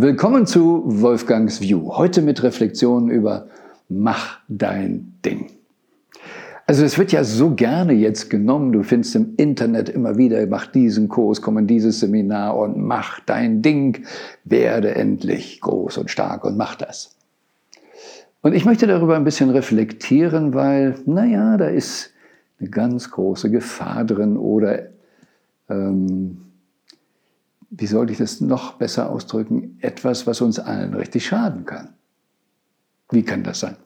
Willkommen zu Wolfgangs View. Heute mit Reflexionen über Mach dein Ding. Also es wird ja so gerne jetzt genommen, du findest im Internet immer wieder, mach diesen Kurs, komm in dieses Seminar und mach dein Ding, werde endlich groß und stark und mach das. Und ich möchte darüber ein bisschen reflektieren, weil, naja, da ist eine ganz große Gefahr drin oder ähm, wie sollte ich das noch besser ausdrücken, etwas, was uns allen richtig schaden kann. Wie kann das sein?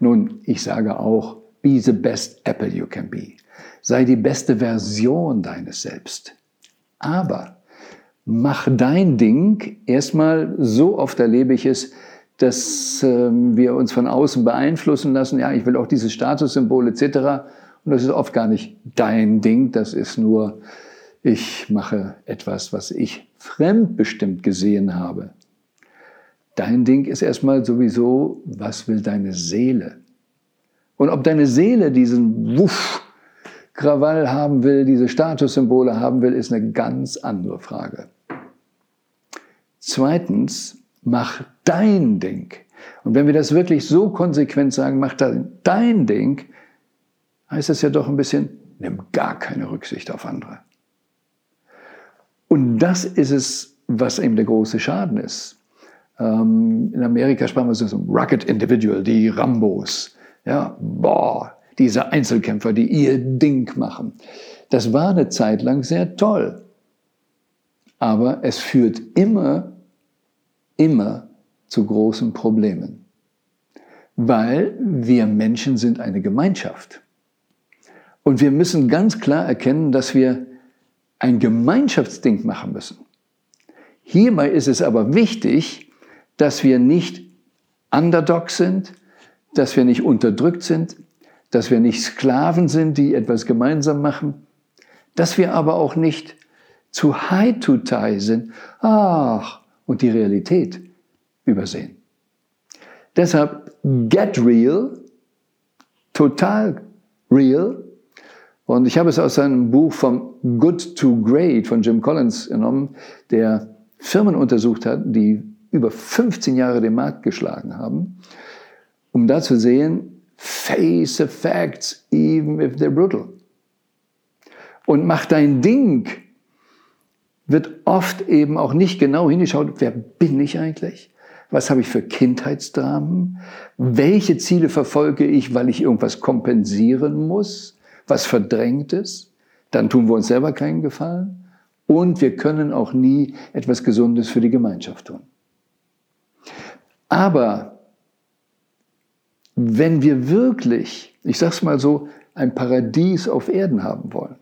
Nun, ich sage auch, be the best apple you can be. Sei die beste Version deines Selbst. Aber mach dein Ding erstmal so oft erlebe ich es, dass ähm, wir uns von außen beeinflussen lassen. Ja, ich will auch dieses Statussymbol etc. Und das ist oft gar nicht dein Ding, das ist nur ich mache etwas, was ich fremdbestimmt gesehen habe. Dein Ding ist erstmal sowieso, was will deine Seele? Und ob deine Seele diesen Wuff, Krawall haben will, diese Statussymbole haben will, ist eine ganz andere Frage. Zweitens, mach dein Ding. Und wenn wir das wirklich so konsequent sagen, mach dein Ding, heißt das ja doch ein bisschen, nimm gar keine Rücksicht auf andere. Und das ist es, was eben der große Schaden ist. Ähm, in Amerika sprachen wir so um Rugged Individual, die Rambos. Ja, boah, diese Einzelkämpfer, die ihr Ding machen. Das war eine Zeit lang sehr toll. Aber es führt immer, immer zu großen Problemen. Weil wir Menschen sind eine Gemeinschaft. Und wir müssen ganz klar erkennen, dass wir ein Gemeinschaftsding machen müssen. Hierbei ist es aber wichtig, dass wir nicht Underdog sind, dass wir nicht unterdrückt sind, dass wir nicht Sklaven sind, die etwas gemeinsam machen, dass wir aber auch nicht zu high to tie sind, ach, und die Realität übersehen. Deshalb get real, total real, und ich habe es aus seinem Buch vom Good to Great von Jim Collins genommen, der Firmen untersucht hat, die über 15 Jahre den Markt geschlagen haben, um da zu sehen, face the facts even if they're brutal. Und mach dein Ding wird oft eben auch nicht genau hingeschaut, wer bin ich eigentlich? Was habe ich für Kindheitsdramen? Welche Ziele verfolge ich, weil ich irgendwas kompensieren muss? Was Verdrängtes, dann tun wir uns selber keinen Gefallen und wir können auch nie etwas Gesundes für die Gemeinschaft tun. Aber wenn wir wirklich, ich sag's mal so, ein Paradies auf Erden haben wollen,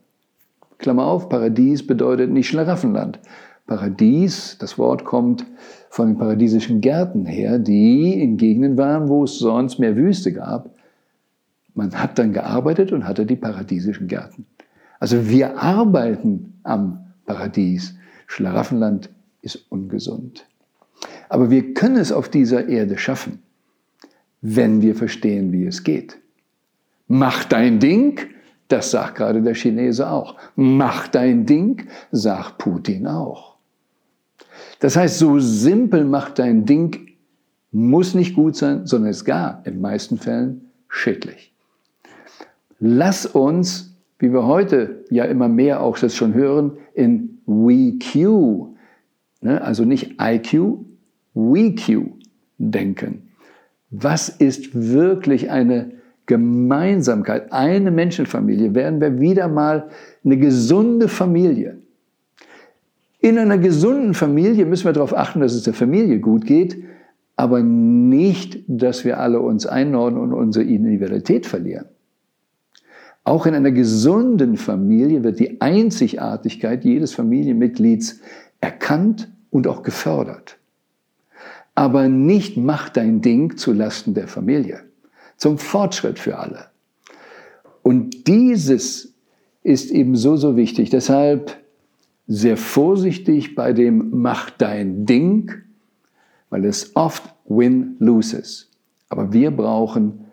Klammer auf, Paradies bedeutet nicht Schlaraffenland. Paradies, das Wort kommt von den paradiesischen Gärten her, die in Gegenden waren, wo es sonst mehr Wüste gab. Man hat dann gearbeitet und hatte die paradiesischen Gärten. Also wir arbeiten am Paradies. Schlaraffenland ist ungesund. Aber wir können es auf dieser Erde schaffen, wenn wir verstehen, wie es geht. Mach dein Ding, das sagt gerade der Chinese auch. Mach dein Ding, sagt Putin auch. Das heißt, so simpel macht dein Ding muss nicht gut sein, sondern ist gar in meisten Fällen schädlich. Lass uns, wie wir heute ja immer mehr auch das schon hören, in WeQ, ne, also nicht IQ, WeQ denken. Was ist wirklich eine Gemeinsamkeit, eine Menschenfamilie? Werden wir wieder mal eine gesunde Familie? In einer gesunden Familie müssen wir darauf achten, dass es der Familie gut geht, aber nicht, dass wir alle uns einordnen und unsere Individualität verlieren. Auch in einer gesunden Familie wird die Einzigartigkeit jedes Familienmitglieds erkannt und auch gefördert. Aber nicht mach dein Ding zu Lasten der Familie, zum Fortschritt für alle. Und dieses ist eben so, so wichtig. Deshalb sehr vorsichtig bei dem Mach dein Ding, weil es oft Win-Lose ist. Aber wir brauchen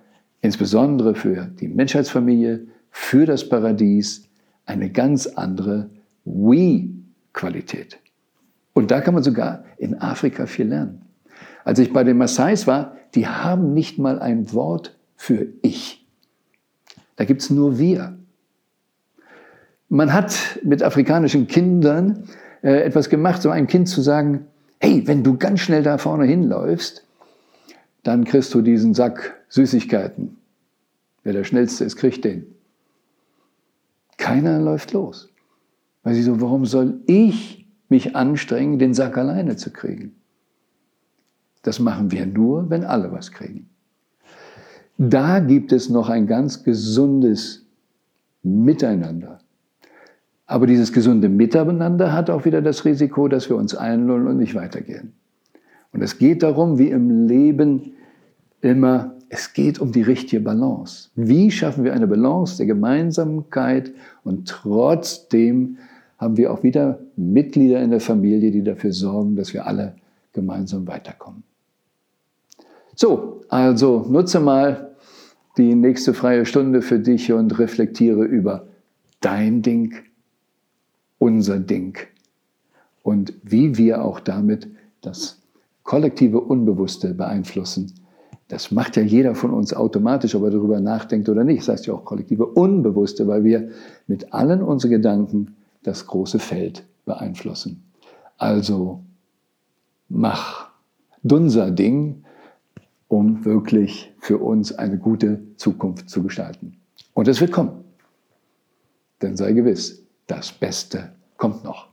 insbesondere für die Menschheitsfamilie, für das Paradies eine ganz andere We-Qualität. Und da kann man sogar in Afrika viel lernen. Als ich bei den Maasais war, die haben nicht mal ein Wort für ich. Da gibt es nur wir. Man hat mit afrikanischen Kindern äh, etwas gemacht, so einem Kind zu sagen, hey, wenn du ganz schnell da vorne hinläufst, dann kriegst du diesen Sack Süßigkeiten. Wer der Schnellste ist, kriegt den. Keiner läuft los. Weil sie so, warum soll ich mich anstrengen, den Sack alleine zu kriegen? Das machen wir nur, wenn alle was kriegen. Da gibt es noch ein ganz gesundes Miteinander. Aber dieses gesunde Miteinander hat auch wieder das Risiko, dass wir uns einlullen und nicht weitergehen. Und es geht darum, wie im Leben immer, es geht um die richtige Balance. Wie schaffen wir eine Balance der Gemeinsamkeit und trotzdem haben wir auch wieder Mitglieder in der Familie, die dafür sorgen, dass wir alle gemeinsam weiterkommen. So, also nutze mal die nächste freie Stunde für dich und reflektiere über dein Ding, unser Ding und wie wir auch damit das kollektive Unbewusste beeinflussen. Das macht ja jeder von uns automatisch, ob er darüber nachdenkt oder nicht. Das heißt ja auch kollektive Unbewusste, weil wir mit allen unseren Gedanken das große Feld beeinflussen. Also mach unser Ding, um wirklich für uns eine gute Zukunft zu gestalten. Und es wird kommen. Denn sei gewiss, das Beste kommt noch.